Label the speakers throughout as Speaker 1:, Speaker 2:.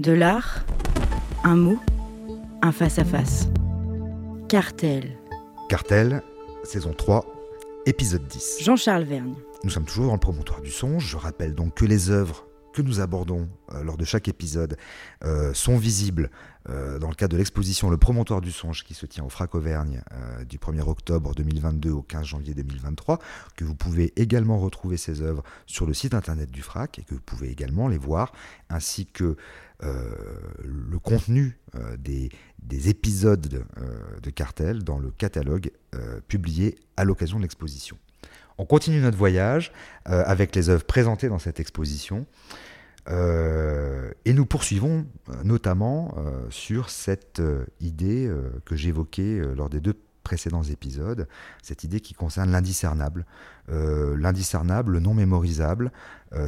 Speaker 1: De l'art, un mot, un face-à-face. Cartel.
Speaker 2: Cartel, saison 3, épisode 10.
Speaker 1: Jean-Charles Vergne.
Speaker 2: Nous sommes toujours dans le promontoire du songe. Je rappelle donc que les œuvres que nous abordons euh, lors de chaque épisode euh, sont visibles euh, dans le cadre de l'exposition Le Promontoire du Songe qui se tient au Frac Auvergne du 1er octobre 2022 au 15 janvier 2023, que vous pouvez également retrouver ces œuvres sur le site internet du Frac et que vous pouvez également les voir, ainsi que le contenu des, des, épisodes de, de, Cartel dans le catalogue publié à l'occasion de l'exposition. On continue notre voyage avec les œuvres présentées dans cette exposition. Euh, et nous poursuivons euh, notamment euh, sur cette idée que j'évoquais lors des deux précédents épisodes, cette idée qui concerne l'indiscernable, l'indiscernable, le non mémorisable,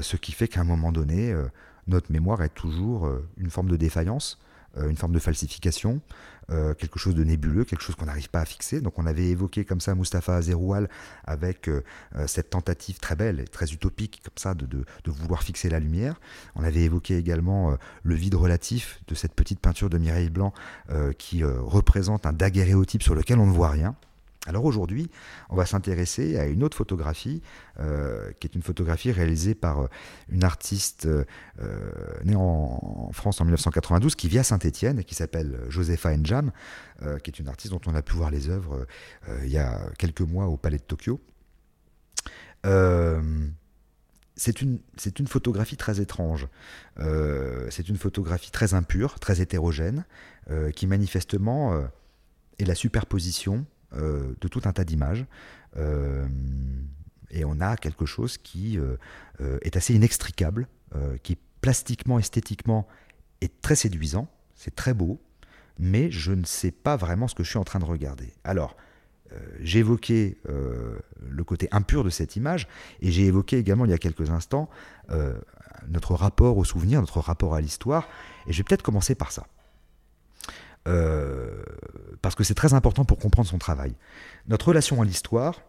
Speaker 2: ce qui fait qu'à un moment donné, notre mémoire est toujours une forme de défaillance, une forme de falsification, euh, quelque chose de nébuleux, quelque chose qu'on n'arrive pas à fixer. Donc on avait évoqué comme ça Mustapha Azeroual avec euh, euh, cette tentative très belle et très utopique comme ça de, de, vouloir fixer la lumière. On avait évoqué également le vide relatif de cette petite peinture de Mireille Blanc qui représente un daguerréotype sur lequel on ne voit rien. Alors aujourd'hui, on va s'intéresser à une autre photographie, euh, qui est une photographie réalisée par euh, une artiste euh, née en, France en 1992, qui vit à Saint-Étienne et qui s'appelle Josepha Njam, qui est une artiste dont on a pu voir les œuvres il y a quelques mois au Palais de Tokyo. c'est une, photographie très étrange. c'est une photographie très impure, très hétérogène, qui manifestement est la superposition euh, de tout un tas d'images. Euh, et on a quelque chose qui euh, est assez inextricable, qui plastiquement, esthétiquement est très séduisant, c'est très beau, mais je ne sais pas vraiment ce que je suis en train de regarder. Alors, j'ai évoqué le côté impur de cette image, et j'ai évoqué également il y a quelques instants notre rapport au souvenir, notre rapport à l'histoire, et je vais peut-être commencer par ça. Euh, parce que c'est très important pour comprendre son travail. Notre relation à l'histoire,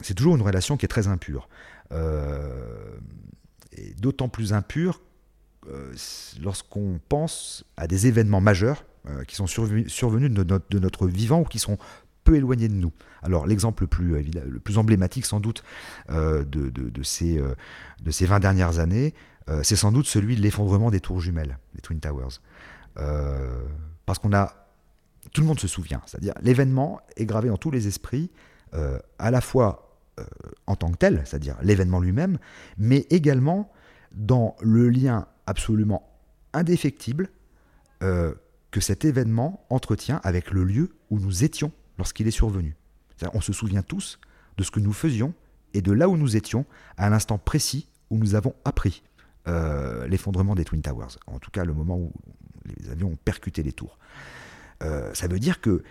Speaker 2: c'est toujours une relation qui est très impure. Euh, et d'autant plus impure euh, lorsqu'on pense à des événements majeurs qui sont survenus, de, notre, vivant ou qui sont peu éloignés de nous. Alors l'exemple le plus, le plus emblématique sans doute de, de, ces, de ces 20 dernières années, c'est sans doute celui de l'effondrement des tours jumelles, les Twin Towers. parce qu'on a tout le monde se souvient. C'est-à-dire l'événement est gravé dans tous les esprits, euh, à la fois euh, en tant que tel, c'est-à-dire l'événement lui-même, mais également dans le lien absolument indéfectible euh, que cet événement entretient avec le lieu où nous étions lorsqu'il est survenu. on se souvient tous de ce que nous faisions et de là où nous étions à l'instant précis où nous avons appris l'effondrement des Twin Towers, en tout cas le moment où les avions ont percuté les tours. Euh, ça veut dire que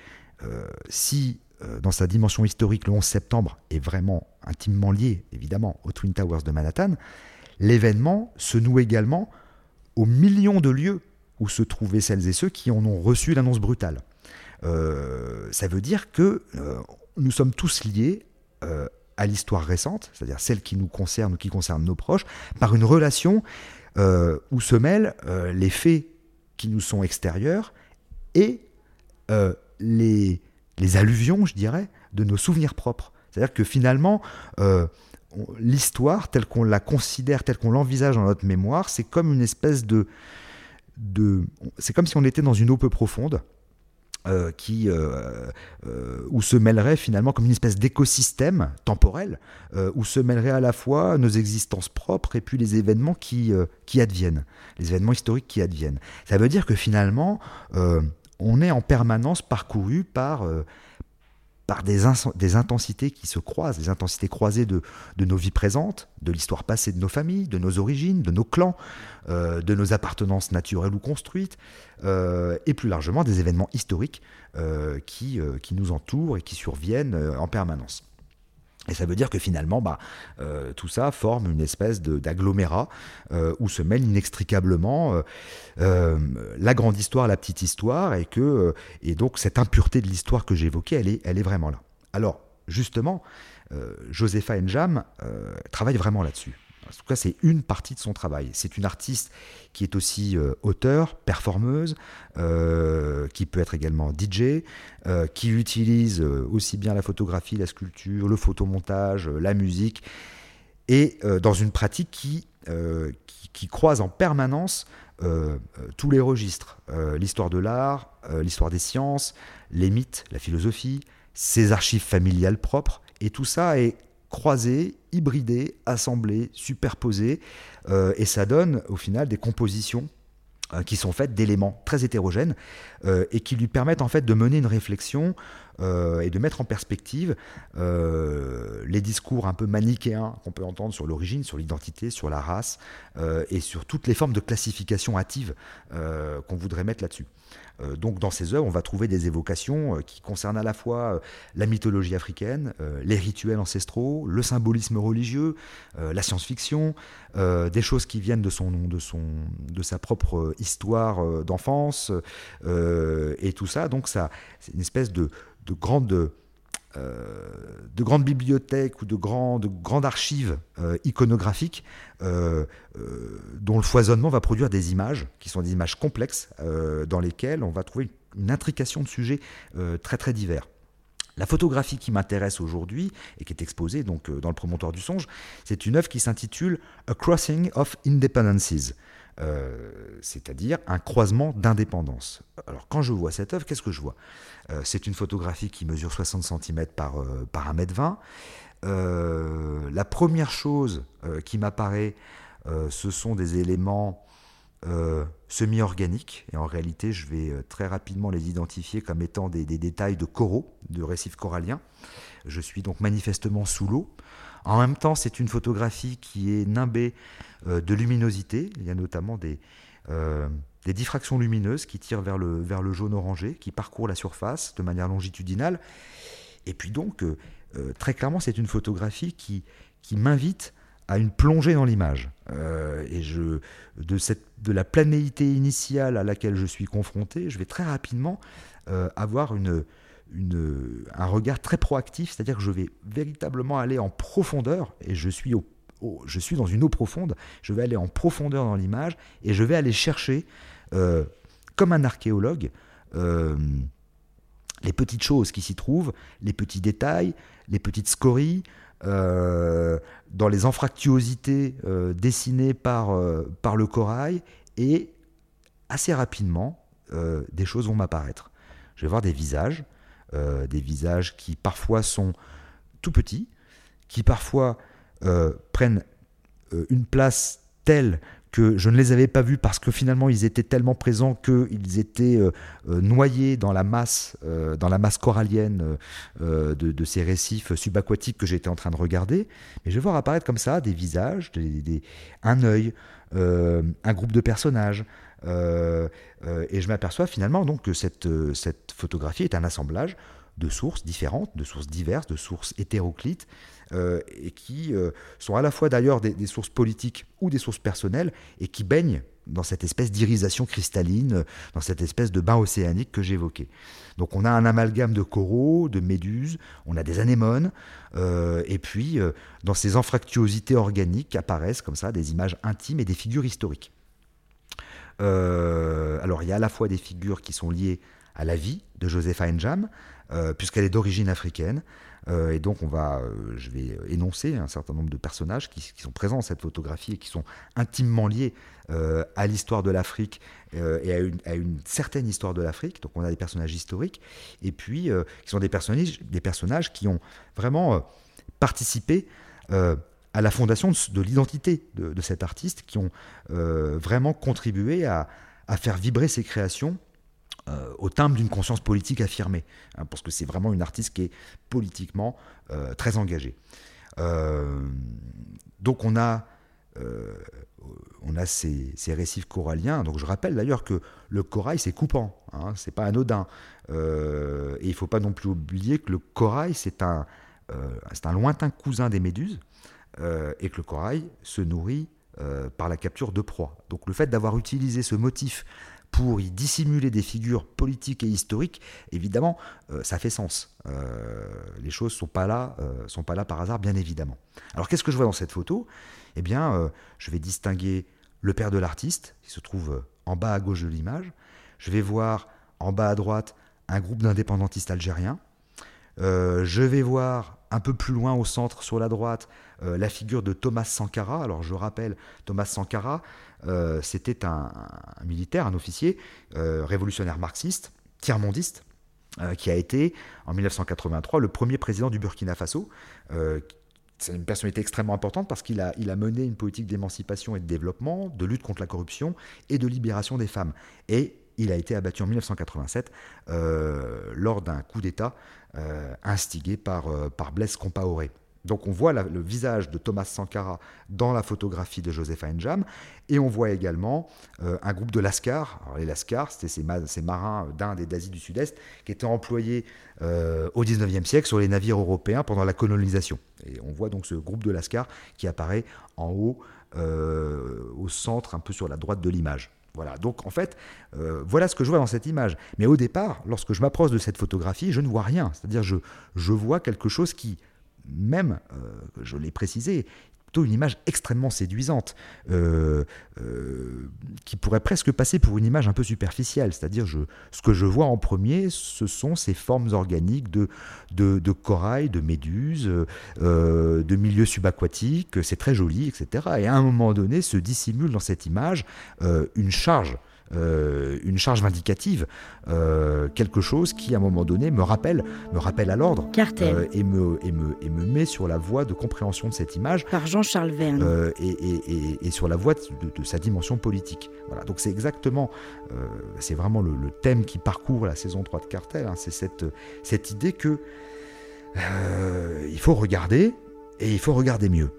Speaker 2: euh, si euh, dans sa dimension historique, le 11 septembre est vraiment intimement lié, évidemment, aux Twin Towers de Manhattan, l'événement se noue également aux millions de lieux où se trouvaient celles et ceux qui en ont reçu l'annonce brutale. ça veut dire que nous sommes tous liés à l'histoire récente, c'est-à-dire celle qui nous concerne ou qui concerne nos proches, par une relation où se mêlent les faits qui nous sont extérieurs et euh, les, les alluvions, je dirais, de nos souvenirs propres. C'est-à-dire que finalement, euh, l'histoire, telle qu'on la considère, telle qu'on l'envisage dans notre mémoire, c'est comme une espèce de... de c'est comme si on était dans une eau peu profonde. Euh, qui, où se mêlerait finalement comme une espèce d'écosystème temporel, où se mêlerait à la fois nos existences propres et puis les événements qui, qui adviennent, les événements historiques qui adviennent. Ça veut dire que finalement, on est en permanence parcouru par, euh, des, intensités qui se croisent, des intensités croisées de, nos vies présentes, de l'histoire passée de nos familles, de nos origines, de nos clans, euh, de nos appartenances naturelles ou construites, euh, et plus largement des événements historiques qui nous entourent et qui surviennent en permanence. Et ça veut dire que finalement, bah, euh, tout ça forme une espèce d'agglomérat euh, où se mêlent inextricablement euh, la grande histoire, la petite histoire, et que et donc cette impureté de l'histoire que j'évoquais, elle est, elle est vraiment là. Alors justement, Josepha Njam travaille vraiment là-dessus. En tout cas, c'est une partie de son travail. C'est une artiste qui est aussi euh, auteur, performeuse, euh, qui peut être également DJ, euh, qui utilise aussi bien la photographie, la sculpture, le photomontage, la musique, et dans une pratique qui, qui, qui, croise en permanence tous les registres. l'histoire de l'art, l'histoire des sciences, les mythes, la philosophie, ses archives familiales propres, et tout ça est croisés, hybridés, assemblés, superposés, euh, et ça donne au final des compositions euh, qui sont faites d'éléments très hétérogènes euh, et qui lui permettent en fait de mener une réflexion et de mettre en perspective les discours un peu manichéens qu'on peut entendre sur l'origine, sur l'identité, sur la race et sur toutes les formes de classification hâtive qu'on voudrait mettre là-dessus. Euh, donc dans ces œuvres, on va trouver des évocations euh, qui concernent à la fois euh, la mythologie africaine, les rituels ancestraux, le symbolisme religieux, la science-fiction, des choses qui viennent de, son, de, son, de sa propre histoire d'enfance, et tout ça. Donc ça, c'est une espèce de, de euh, de grandes bibliothèques ou de, grandes, grandes archives euh, iconographiques euh, dont le foisonnement va produire des images qui sont des images complexes dans lesquelles on va trouver une, intrication de sujets très très divers. La photographie qui m'intéresse aujourd'hui et qui est exposée donc dans le promontoire du songe, c'est une œuvre qui s'intitule A Crossing of Independences. Euh, c'est-à-dire un croisement d'indépendance. Alors quand je vois cette œuvre, qu'est-ce que je vois? Euh, C'est une photographie qui mesure 60 cm par, euh, par 1m20. la première chose qui m'apparaît, ce sont des éléments semi-organiques, et en réalité je vais très rapidement les identifier comme étant des, des détails de coraux, de récifs coralliens. Je suis donc manifestement sous l'eau. En même temps, c'est une photographie qui est nimbée euh, de luminosité. Il y a notamment des, euh, diffractions lumineuses qui tirent vers le, jaune orangé, qui parcourent la surface de manière longitudinale. Et puis donc, euh, très clairement, c'est une photographie qui, m'invite à une plongée dans l'image. et de la planéité initiale à laquelle je suis confronté, je vais très rapidement avoir une, un regard très proactif, c'est-à-dire que je vais véritablement aller en profondeur, et je suis, je suis dans une eau profonde, je vais aller en profondeur dans l'image, et je vais aller chercher, euh, comme un archéologue, euh, les petites choses qui s'y trouvent, les petits détails, les petites scories, euh, dans les anfractuosités dessinées par, par le corail, et assez rapidement, des choses vont m'apparaître. Je vais voir des visages, euh, des visages qui parfois sont tout petits, qui parfois euh, prennent euh, une place telle que je ne les avais pas vus parce que finalement ils étaient tellement présents qu'ils étaient noyés dans la masse, dans la masse corallienne de, ces récifs subaquatiques que j'étais en train de regarder. Mais je vais voir apparaître comme ça des visages, un œil, un groupe de personnages, et je m'aperçois finalement donc que cette, euh, cette photographie est un assemblage de sources différentes, de sources diverses, de sources hétéroclites, et qui sont à la fois d'ailleurs des, sources politiques ou des sources personnelles, et qui baignent dans cette espèce d'irisation cristalline, dans cette espèce de bain océanique que j'évoquais. Donc on a un amalgame de coraux, de méduses, on a des anémones, et puis dans ces anfractuosités organiques apparaissent comme ça des images intimes et des figures historiques. Euh, alors il y a à la fois des figures qui sont liées à la vie de Joseph Jam, euh, puisqu'elle est d'origine africaine. Euh, et donc on va, je vais énoncer un certain nombre de personnages qui, sont présents dans cette photographie et qui sont intimement liés à l'histoire de l'Afrique et à une, certaine histoire de l'Afrique. Donc on a des personnages historiques et puis qui sont des personnages qui ont vraiment participé à la fondation de, l'identité de, cet artiste, qui ont euh, vraiment contribué à, faire vibrer ses créations euh, au timbre d'une conscience politique affirmée, hein, parce que c'est vraiment une artiste qui est politiquement euh, très engagée. donc on a, on a ces, récifs coralliens. Donc je rappelle d'ailleurs que le corail c'est coupant, hein, c'est pas anodin, et il faut pas non plus oublier que le corail c'est un, c'est un lointain cousin des méduses. Euh, et que le corail se nourrit euh, par la capture de proie. Donc le fait d'avoir utilisé ce motif pour y dissimuler des figures politiques et historiques, évidemment, euh, ça fait sens. Les choses sont pas là, sont pas là par hasard, bien évidemment. Alors qu'est-ce que je vois dans cette photo? Eh bien, je vais distinguer le père de l'artiste, qui se trouve en bas à gauche de l'image. Je vais voir en bas à droite un groupe d'indépendantistes algériens. je vais voir un peu plus loin au centre, sur la droite, euh, la figure de Thomas Sankara. Alors je rappelle, Thomas Sankara, euh, c'était un, militaire, un officier euh, révolutionnaire marxiste, tiers-mondiste, qui a été, en 1983, le premier président du Burkina Faso. c'est une personnalité extrêmement importante parce qu'il a, il a mené une politique d'émancipation et de développement, de lutte contre la corruption et de libération des femmes. Et il a été abattu en 1987 euh, lors d'un coup d'État euh, instigé par, euh, par Blaise Compaoré. Donc on voit le visage de Thomas Sankara dans la photographie de Joseph Enjam et on voit également un groupe de Lascar. Alors les Lascars, c'était ces, marins d'Inde et d'Asie du Sud-Est qui étaient employés au 19e siècle sur les navires européens pendant la colonisation. Et on voit donc ce groupe de Lascar qui apparaît en haut, au centre, un peu sur la droite de l'image. Voilà, donc en fait, euh, voilà ce que je vois dans cette image. Mais au départ, lorsque je m'approche de cette photographie, je ne vois rien. C'est-à-dire, je, je vois quelque chose qui, même, euh, je l'ai précisé, une image extrêmement séduisante, euh, euh, qui pourrait presque passer pour une image un peu superficielle. C'est-à-dire, ce que je vois en premier, ce sont ces formes organiques de, de, corail, de méduses, euh, de milieux subaquatiques, c'est très joli, etc. Et à un moment donné, se dissimule dans cette image une charge euh, une charge vindicative, euh, quelque chose qui à un moment donné me rappelle, me rappelle à l'ordre
Speaker 1: euh,
Speaker 2: et, me, et, me, et me met sur la voie de compréhension de cette image
Speaker 1: par Jean-Charles Verne
Speaker 2: et, et, et, sur la voie de, sa dimension politique. Voilà, donc c'est exactement, c'est vraiment le, thème qui parcourt la saison 3 de Cartel, hein. c'est cette, cette idée que il faut regarder et il faut regarder mieux.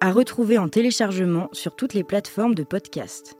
Speaker 1: À retrouver en téléchargement sur toutes les plateformes de podcast.